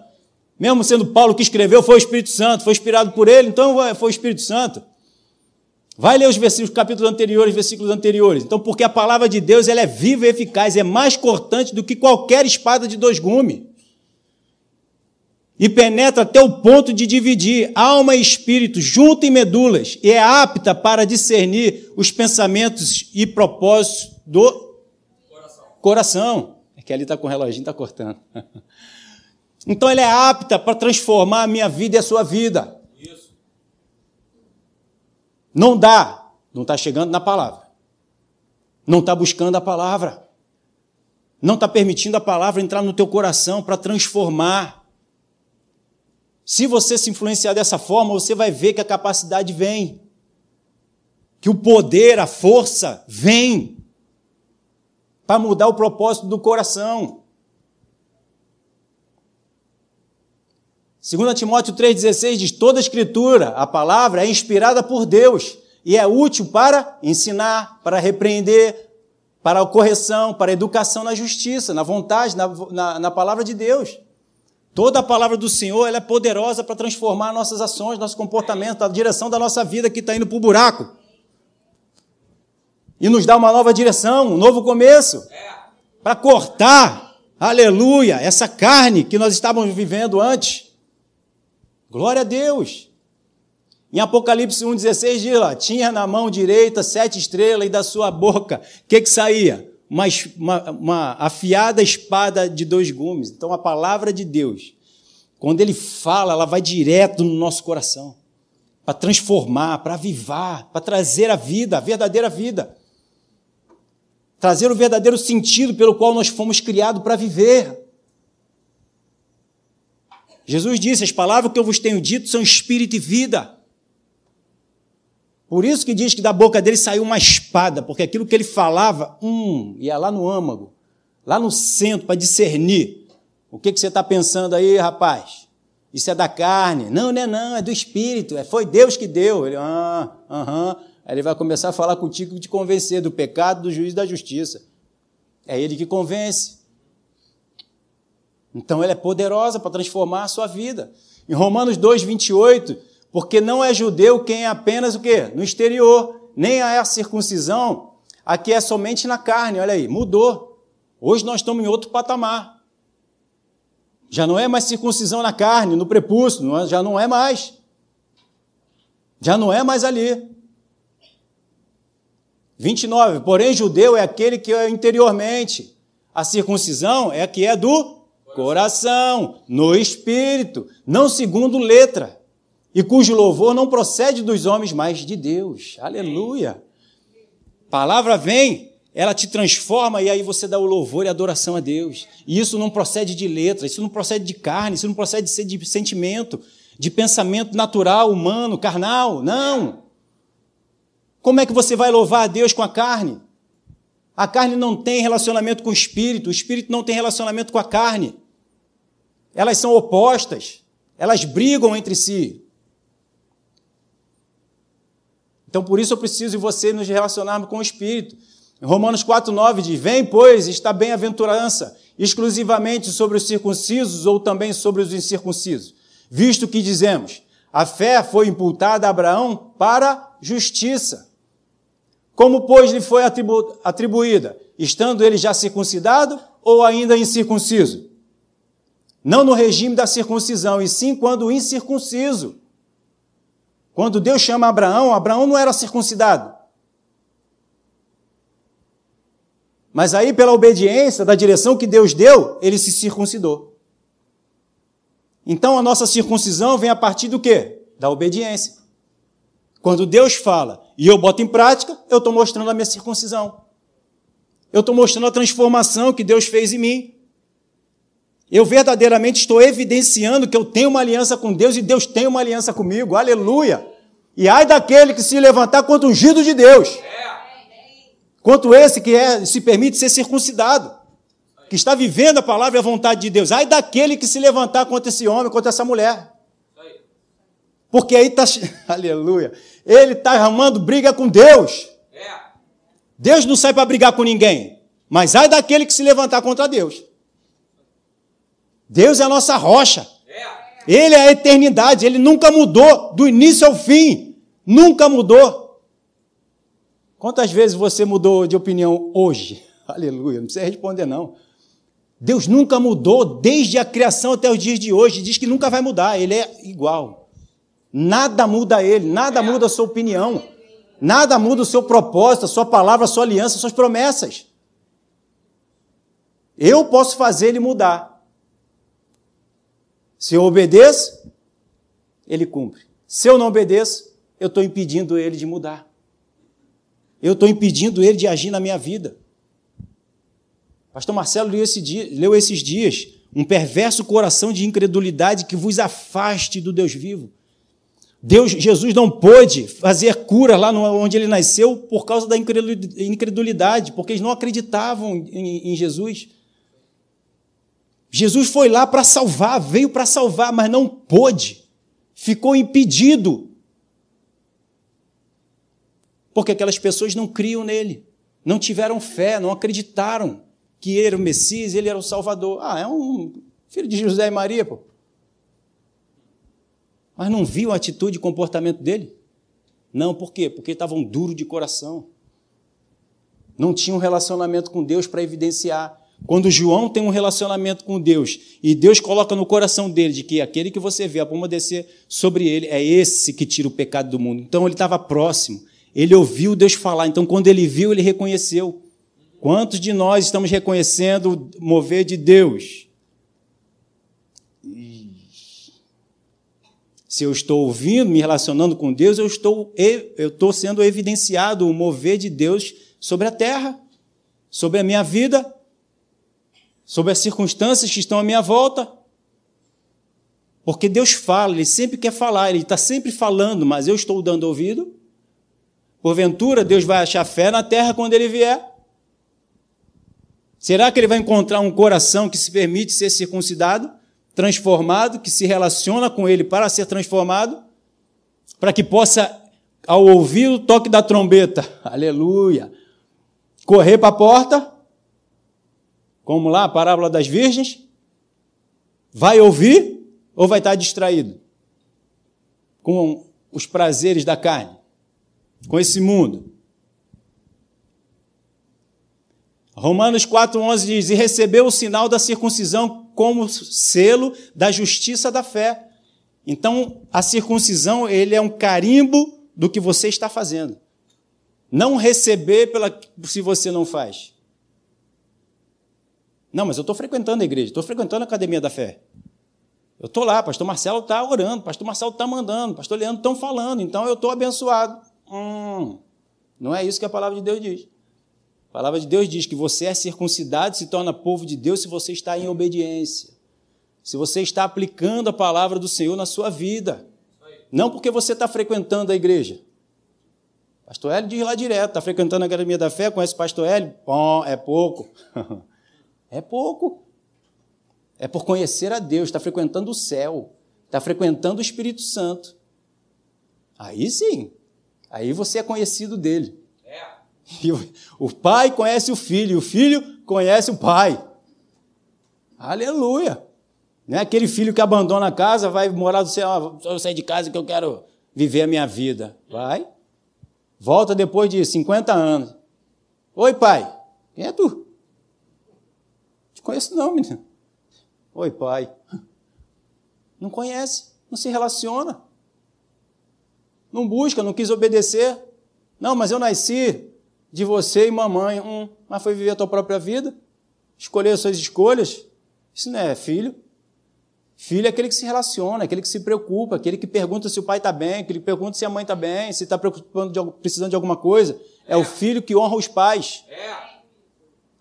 Mesmo sendo Paulo que escreveu, foi o Espírito Santo, foi inspirado por ele, então foi o Espírito Santo. Vai ler os versículos, capítulos anteriores, versículos anteriores. Então, porque a palavra de Deus ela é viva e eficaz, é mais cortante do que qualquer espada de dois gumes. E penetra até o ponto de dividir alma e espírito, junto em medulas, e é apta para discernir os pensamentos e propósitos do coração. coração que ali está com o reloginho, está cortando. <laughs> Então ela é apta para transformar a minha vida e a sua vida. Isso. Não dá, não está chegando na palavra. Não está buscando a palavra. Não está permitindo a palavra entrar no teu coração para transformar. Se você se influenciar dessa forma, você vai ver que a capacidade vem. Que o poder, a força vem para mudar o propósito do coração. 2 Timóteo 3,16 diz: toda a escritura, a palavra, é inspirada por Deus e é útil para ensinar, para repreender, para a correção, para a educação na justiça, na vontade, na, na, na palavra de Deus. Toda a palavra do Senhor ela é poderosa para transformar nossas ações, nosso comportamento, a direção da nossa vida que está indo para o buraco e nos dá uma nova direção, um novo começo, para cortar, aleluia, essa carne que nós estávamos vivendo antes. Glória a Deus. Em Apocalipse 1,16 diz lá: tinha na mão direita sete estrelas e da sua boca, o que, que saía? Uma, uma, uma afiada espada de dois gumes. Então a palavra de Deus, quando ele fala, ela vai direto no nosso coração para transformar, para avivar, para trazer a vida, a verdadeira vida trazer o verdadeiro sentido pelo qual nós fomos criados para viver. Jesus disse: As palavras que eu vos tenho dito são espírito e vida. Por isso que diz que da boca dele saiu uma espada, porque aquilo que ele falava, hum, ia lá no âmago, lá no centro, para discernir. O que, que você está pensando aí, rapaz? Isso é da carne. Não, não é não, é do espírito. É, foi Deus que deu. Ele, ah, aham. Aí ele vai começar a falar contigo e te convencer do pecado, do juízo e da justiça. É ele que convence. Então ela é poderosa para transformar a sua vida. Em Romanos 2, 28, porque não é judeu quem é apenas o quê? No exterior, nem é a circuncisão, aqui é somente na carne, olha aí, mudou. Hoje nós estamos em outro patamar. Já não é mais circuncisão na carne, no prepúcio, já não é mais. Já não é mais ali. 29. Porém, judeu é aquele que é interiormente. A circuncisão é a que é do coração, no espírito, não segundo letra, e cujo louvor não procede dos homens, mas de Deus. Aleluia. Palavra vem, ela te transforma e aí você dá o louvor e a adoração a Deus. E isso não procede de letra, isso não procede de carne, isso não procede de sentimento, de pensamento natural, humano, carnal. Não. Como é que você vai louvar a Deus com a carne? A carne não tem relacionamento com o espírito, o espírito não tem relacionamento com a carne. Elas são opostas, elas brigam entre si. Então, por isso eu preciso e você nos relacionarmos com o espírito. Romanos 4,9 diz: Vem, pois, está bem-aventurança, exclusivamente sobre os circuncisos ou também sobre os incircuncisos. Visto que dizemos, a fé foi imputada a Abraão para justiça. Como, pois, lhe foi atribu atribuída? Estando ele já circuncidado ou ainda incircunciso? Não no regime da circuncisão, e sim quando incircunciso. Quando Deus chama Abraão, Abraão não era circuncidado. Mas aí, pela obediência da direção que Deus deu, ele se circuncidou. Então a nossa circuncisão vem a partir do quê? Da obediência. Quando Deus fala e eu boto em prática, eu estou mostrando a minha circuncisão. Eu estou mostrando a transformação que Deus fez em mim. Eu verdadeiramente estou evidenciando que eu tenho uma aliança com Deus e Deus tem uma aliança comigo. Aleluia! E ai daquele que se levantar contra o ungido de Deus. Quanto esse que é, se permite ser circuncidado, que está vivendo a palavra e a vontade de Deus. Ai daquele que se levantar contra esse homem, contra essa mulher. Porque aí está, <laughs> aleluia, ele está arrumando briga com Deus. Deus não sai para brigar com ninguém, mas ai daquele que se levantar contra Deus. Deus é a nossa rocha. Ele é a eternidade, ele nunca mudou, do início ao fim. Nunca mudou. Quantas vezes você mudou de opinião hoje? <laughs> Aleluia, não precisa responder, não. Deus nunca mudou desde a criação até os dias de hoje. Diz que nunca vai mudar, ele é igual. Nada muda ele, nada muda a sua opinião, nada muda o seu propósito, a sua palavra, a sua aliança, as suas promessas. Eu posso fazer ele mudar, se eu obedeço, ele cumpre. Se eu não obedeço, eu estou impedindo ele de mudar. Eu estou impedindo ele de agir na minha vida. Pastor Marcelo leu, esse dia, leu esses dias um perverso coração de incredulidade que vos afaste do Deus vivo. Deus, Jesus não pôde fazer cura lá onde ele nasceu por causa da incredulidade, porque eles não acreditavam em, em Jesus. Jesus foi lá para salvar, veio para salvar, mas não pôde, ficou impedido. Porque aquelas pessoas não criam nele, não tiveram fé, não acreditaram que ele era o Messias, ele era o Salvador. Ah, é um filho de José e Maria, pô. Mas não viu a atitude e comportamento dele? Não, por quê? Porque estavam duro de coração. Não tinham um relacionamento com Deus para evidenciar. Quando João tem um relacionamento com Deus e Deus coloca no coração dele de que aquele que você vê a pomba descer sobre ele é esse que tira o pecado do mundo. Então ele estava próximo, ele ouviu Deus falar. Então quando ele viu, ele reconheceu. Quantos de nós estamos reconhecendo o mover de Deus? Se eu estou ouvindo, me relacionando com Deus, eu estou, eu estou sendo evidenciado o mover de Deus sobre a terra, sobre a minha vida, sobre as circunstâncias que estão à minha volta. Porque Deus fala, Ele sempre quer falar, Ele está sempre falando, mas eu estou dando ouvido? Porventura, Deus vai achar fé na terra quando ele vier? Será que ele vai encontrar um coração que se permite ser circuncidado, transformado, que se relaciona com ele para ser transformado, para que possa, ao ouvir o toque da trombeta, <laughs> aleluia, correr para a porta, como lá a parábola das virgens? Vai ouvir ou vai estar distraído com os prazeres da carne? com esse mundo. Romanos 4,11 diz: E recebeu o sinal da circuncisão como selo da justiça da fé. Então, a circuncisão ele é um carimbo do que você está fazendo. Não receber pela, se você não faz. Não, mas eu estou frequentando a igreja, estou frequentando a academia da fé. Eu estou lá, pastor Marcelo está orando, pastor Marcelo está mandando, pastor Leandro estão falando, então eu estou abençoado. Hum, não é isso que a palavra de Deus diz. A palavra de Deus diz que você é circuncidado, se torna povo de Deus se você está em obediência. Se você está aplicando a palavra do Senhor na sua vida. Não porque você está frequentando a igreja. Pastor Hélio diz lá direto, está frequentando a Academia da Fé, conhece o Pastor Hélio? Bom, é pouco. <laughs> é pouco. É por conhecer a Deus, está frequentando o céu, está frequentando o Espírito Santo. Aí sim, Aí você é conhecido dele. É. E o, pai conhece o filho, o filho conhece o pai. Aleluia! Não é aquele filho que abandona a casa, vai morar do céu, eu sair de casa que eu quero viver a minha vida. Vai. Volta depois de 50 anos. Oi, pai. Quem é tu? Conheço não, menino. Oi, pai. Não conhece, não se relaciona não busca, não quis obedecer. Não, mas eu nasci de você e mamãe. Hum, mas foi viver a tua própria vida, escolher as suas escolhas. Isso não é filho. Filho é aquele que se relaciona, aquele que se preocupa, aquele que pergunta se o pai está bem, aquele que pergunta se a mãe está bem, se está precisando de alguma coisa. É, é, o filho que honra os pais. É.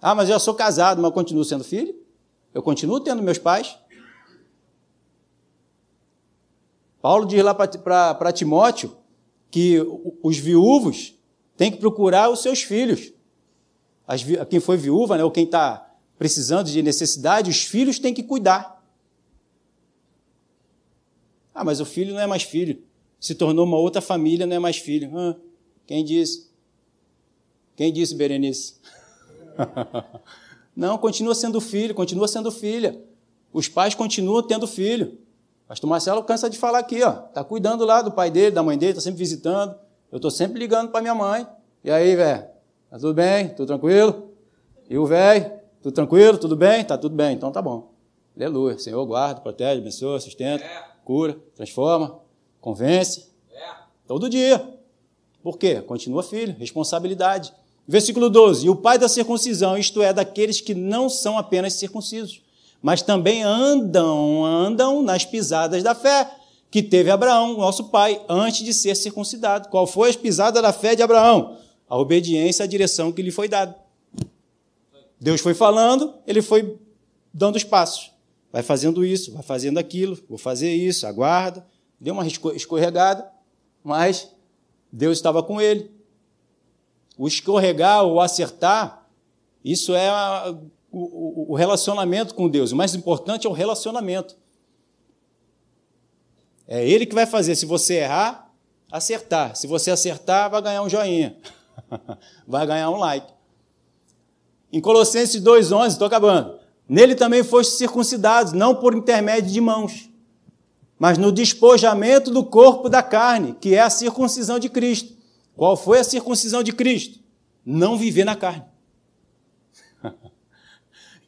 Ah, mas eu sou casado, mas eu continuo sendo filho? Eu continuo tendo meus pais? Paulo diz lá para Timóteo que os viúvos têm que procurar os seus filhos. As, quem foi viúva, né, ou quem está precisando de necessidade, os filhos têm que cuidar. Ah, mas o filho não é mais filho. Se tornou uma outra família, não é mais filho. Quem disse? Quem disse, Berenice? <laughs> <laughs> não, continua sendo filho, continua sendo filha. Os pais continuam tendo filho. Pastor Marcelo cansa de falar aqui, ó. Tá cuidando lá do pai dele, da mãe dele, tá sempre visitando. Eu tô sempre ligando para minha mãe. E aí, velho? Tá tudo bem? Tudo tranquilo? E o velho? Tudo tranquilo? Tudo bem? Tá tudo bem. Então tá bom. Aleluia. Senhor guarda, protege, abençoa, sustenta, é. cura, transforma, convence. É. Todo dia. Por quê? Continua filho, responsabilidade. Versículo 12. E o pai da circuncisão, isto é, daqueles que não são apenas circuncisos mas também andam, andam nas pisadas da fé que teve Abraão, nosso pai, antes de ser circuncidado. Qual foi a pisada da fé de Abraão? A obediência à direção que lhe foi dada. Deus foi falando, ele foi dando os passos. Vai fazendo isso, vai fazendo aquilo, vou fazer isso, aguarda. Deu uma escorregada, mas Deus estava com ele. O escorregar ou acertar, isso é o, o relacionamento com Deus. O mais importante é o relacionamento. É Ele que vai fazer. Se você errar, acertar. Se você acertar, vai ganhar um joinha. <laughs> vai ganhar um like. Em Colossenses 2,11, estou acabando. Nele também foste circuncidados, não por intermédio de mãos, mas no despojamento do corpo da carne, que é a circuncisão de Cristo. Qual foi a circuncisão de Cristo? Não viver na carne. <laughs>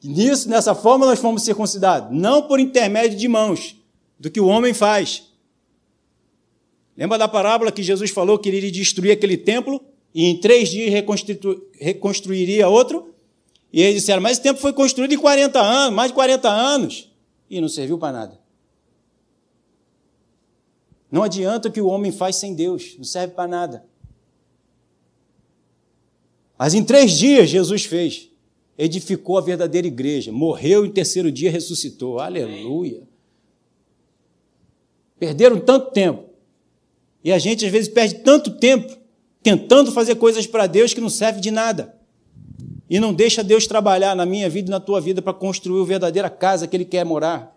Nisso, nessa forma, nós fomos circuncidados, não por intermédio de mãos, do que o homem faz. Lembra da parábola que Jesus falou que ele iria destruir aquele templo e em três dias reconstru... reconstruiria outro? E eles disseram, mas esse templo foi construído em 40 anos, mais de 40 anos, e não serviu para nada. Não adianta o que o homem faz sem Deus, não serve para nada. Mas em três dias Jesus fez edificou a verdadeira igreja, morreu e no terceiro dia ressuscitou. Aleluia. Perderam tanto tempo. E a gente às vezes perde tanto tempo tentando fazer coisas para Deus que não serve de nada. E não deixa Deus trabalhar na minha vida e na tua vida para construir a verdadeira casa que Ele quer morar.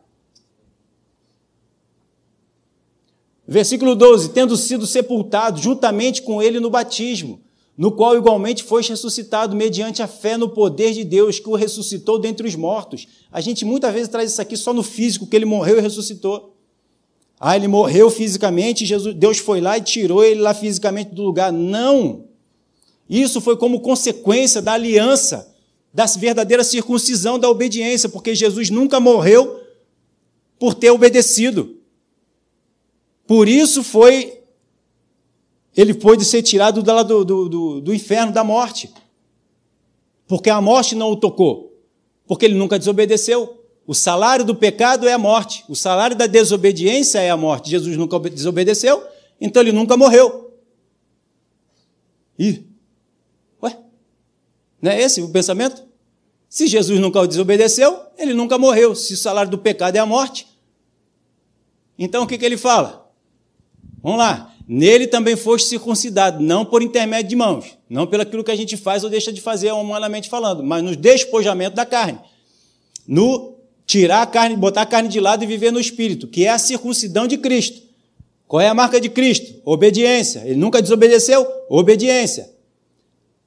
Versículo 12: Tendo sido sepultado juntamente com Ele no batismo, no qual igualmente foi ressuscitado mediante a fé no poder de Deus que o ressuscitou dentre os mortos. A gente muitas vezes traz isso aqui só no físico, que ele morreu e ressuscitou. Ah, ele morreu fisicamente, Jesus, Deus foi lá e tirou ele lá fisicamente do lugar. Não! Isso foi como consequência da aliança, da verdadeira circuncisão, da obediência, porque Jesus nunca morreu por ter obedecido. Por isso foi, ele pôde ser tirado do, do, do, do inferno, da morte. Porque a morte não o tocou. Porque ele nunca desobedeceu. O salário do pecado é a morte. O salário da desobediência é a morte. Jesus nunca desobedeceu, então ele nunca morreu. Ih, não é esse o pensamento? Se Jesus nunca desobedeceu, ele nunca morreu. Se o salário do pecado é a morte. Então o que, que ele fala? Vamos lá. Nele também foste circuncidado, não por intermédio de mãos, não pelo aquilo que a gente faz ou deixa de fazer humanamente falando, mas no despojamento da carne. No tirar a carne, botar a carne de lado e viver no espírito, que é a circuncidão de Cristo. Qual é a marca de Cristo? Obediência. Ele nunca desobedeceu? Obediência.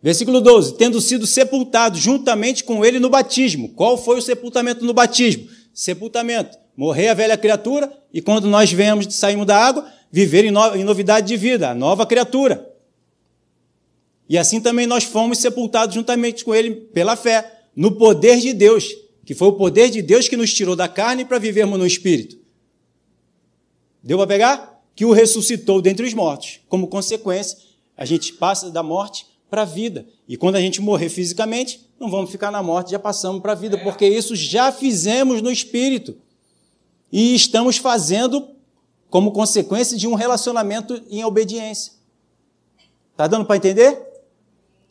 Versículo 12: Tendo sido sepultado juntamente com ele no batismo. Qual foi o sepultamento no batismo? Sepultamento. Morrer a velha criatura e quando nós vemos, saímos da água, viver em, no, em novidade de vida, nova criatura. E assim também nós fomos sepultados juntamente com ele pela fé, no poder de Deus, que foi o poder de Deus que nos tirou da carne para vivermos no espírito. Deu para pegar? Que o ressuscitou dentre os mortos. Como consequência, a gente passa da morte para a vida. E quando a gente morrer fisicamente, não vamos ficar na morte, já passamos para a vida, porque isso já fizemos no espírito. E estamos fazendo como consequência de um relacionamento em obediência. Está dando para entender?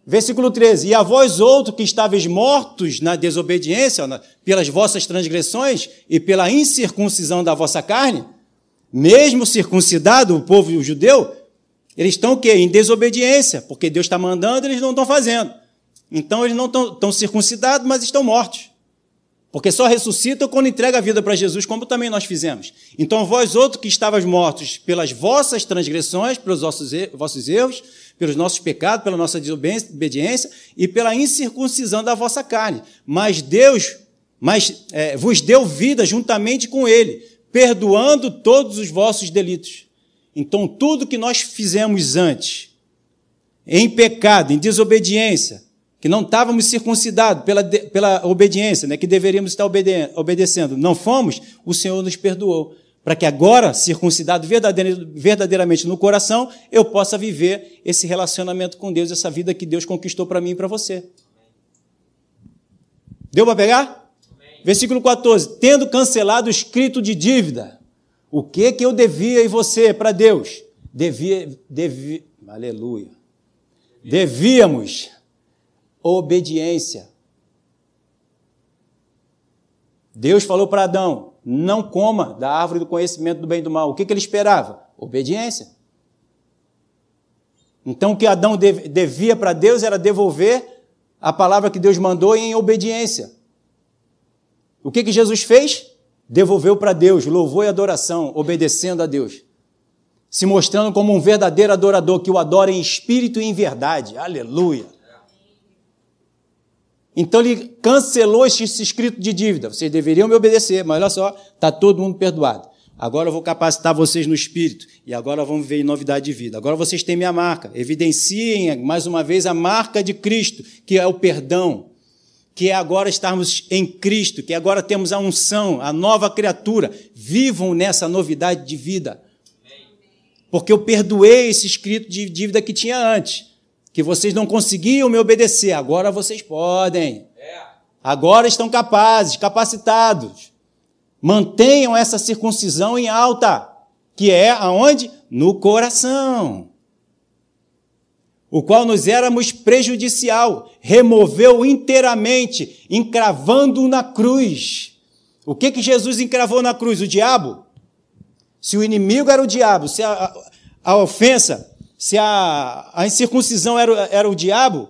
Versículo 13: E a vós outros que estáveis mortos na desobediência, pelas vossas transgressões e pela incircuncisão da vossa carne, mesmo circuncidado, o povo judeu, eles estão o quê? Em desobediência, porque Deus está mandando, eles não estão fazendo. Então eles não estão circuncidados, mas estão mortos. Porque só ressuscitam quando entrega a vida para Jesus, como também nós fizemos. Então, vós outros que estavas mortos pelas vossas transgressões, pelos vossos, vossos erros, pelos nossos pecados, pela nossa desobediência e pela incircuncisão da vossa carne. Mas Deus mas, é, vos deu vida juntamente com Ele, perdoando todos os vossos delitos. Então, tudo que nós fizemos antes, em pecado, em desobediência, que não estávamos circuncidados pela, pela obediência, né, que deveríamos estar obede obedecendo, não fomos, o Senhor nos perdoou. Para que agora, circuncidado verdadeiramente no coração, eu possa viver esse relacionamento com Deus, essa vida que Deus conquistou para mim e para você. Deu para pegar? Amém. Versículo 14: Tendo cancelado o escrito de dívida o que que eu devia e você para Deus? Devia, devia, aleluia. Devíamos obediência. Deus falou para Adão: não coma da árvore do conhecimento do bem e do mal. O que, que ele esperava? Obediência. Então, o que Adão devia para Deus era devolver a palavra que Deus mandou em obediência. O que, que Jesus fez? devolveu para Deus louvor e adoração, obedecendo a Deus, se mostrando como um verdadeiro adorador que o adora em espírito e em verdade. Aleluia. Então ele cancelou esse escrito de dívida. Vocês deveriam me obedecer, mas olha só, está todo mundo perdoado. Agora eu vou capacitar vocês no espírito e agora vamos ver em novidade de vida. Agora vocês têm minha marca. Evidenciem mais uma vez a marca de Cristo, que é o perdão, que é agora estarmos em Cristo, que agora temos a unção, a nova criatura. Vivam nessa novidade de vida. Porque eu perdoei esse escrito de dívida que tinha antes, que vocês não conseguiam me obedecer, agora vocês podem. Agora estão capazes, capacitados. Mantenham essa circuncisão em alta, que é aonde? No coração o qual nos éramos prejudicial, removeu inteiramente, encravando na cruz. O que que Jesus encravou na cruz? O diabo? Se o inimigo era o diabo, se a, a, a ofensa, se a, a incircuncisão era, era o diabo,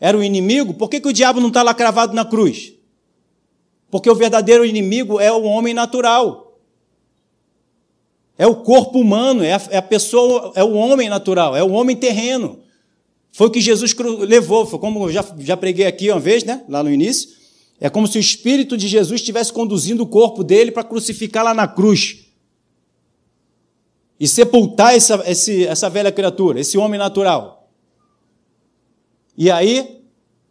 era o inimigo, por que, que o diabo não está lá cravado na cruz? Porque o verdadeiro inimigo é o homem natural. É o corpo humano, é a, é a pessoa, é o homem natural, é o homem terreno. Foi o que Jesus levou, foi como eu já, já preguei aqui uma vez, né, lá no início. É como se o Espírito de Jesus estivesse conduzindo o corpo dele para crucificar lá na cruz. E sepultar essa, esse, essa velha criatura, esse homem natural. E aí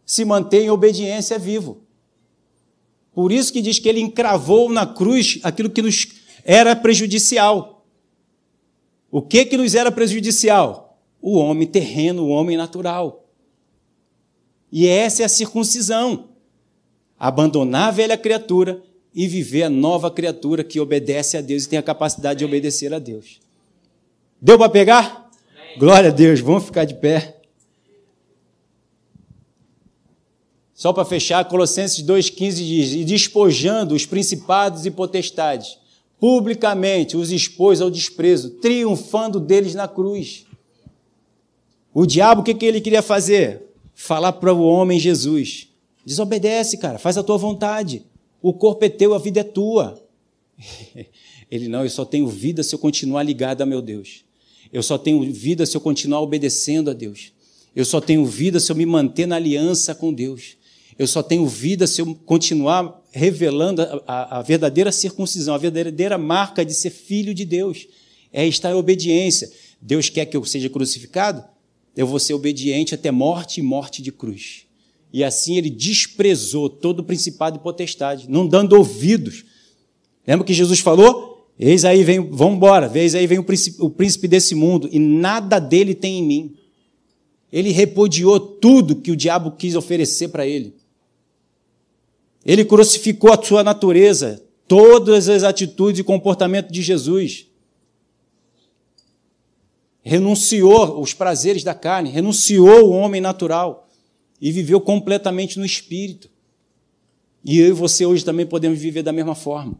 se mantém em obediência vivo. Por isso que diz que ele encravou na cruz aquilo que nos era prejudicial. O que que nos era prejudicial? o homem terreno, o homem natural. E essa é a circuncisão. Abandonar a velha criatura e viver a nova criatura que obedece a Deus e tem a capacidade de obedecer a Deus. Deu para pegar? Glória a Deus, vamos ficar de pé. Só para fechar, Colossenses 2,15 diz: E despojando os principados e potestades, publicamente os expôs ao desprezo, triunfando deles na cruz. O diabo, o que, que ele queria fazer? Falar para o homem Jesus: desobedece, cara, faz a tua vontade. O corpo é teu, a vida é tua. <laughs> Ele não, eu só tenho vida se eu continuar ligado a meu Deus. Eu só tenho vida se eu continuar obedecendo a Deus. Eu só tenho vida se eu me manter na aliança com Deus. Eu só tenho vida se eu continuar revelando a, a, a verdadeira circuncisão, a verdadeira marca de ser filho de Deus. É estar em obediência. Deus quer que eu seja crucificado? eu vou ser obediente até morte e morte de cruz. E assim ele desprezou todo o principado e potestade, não dando ouvidos. Lembra que Jesus falou? Eis aí vem, vamos embora, eis aí vem o príncipe, o príncipe desse mundo, e nada dele tem em mim. Ele repudiou tudo que o diabo quis oferecer para ele. Ele crucificou a sua natureza, todas as atitudes e comportamento de Jesus renunciou os prazeres da carne, renunciou o homem natural e viveu completamente no espírito. E eu e você hoje também podemos viver da mesma forma.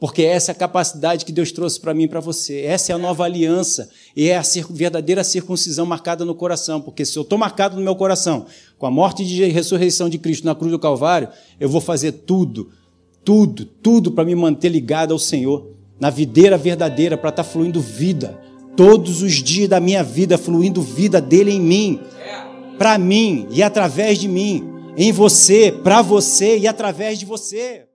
Porque essa é a capacidade que Deus trouxe para mim e para você. Essa é a nova aliança. E é a verdadeira circuncisão marcada no coração. Porque se eu estou marcado no meu coração com a morte e ressurreição de Cristo na cruz do Calvário, eu vou fazer tudo, tudo, tudo para me manter ligado ao Senhor, na videira verdadeira, para estar tá fluindo vida todos os dias da minha vida, fluindo vida dele em mim, para mim e através de mim, em você, para você e através de você.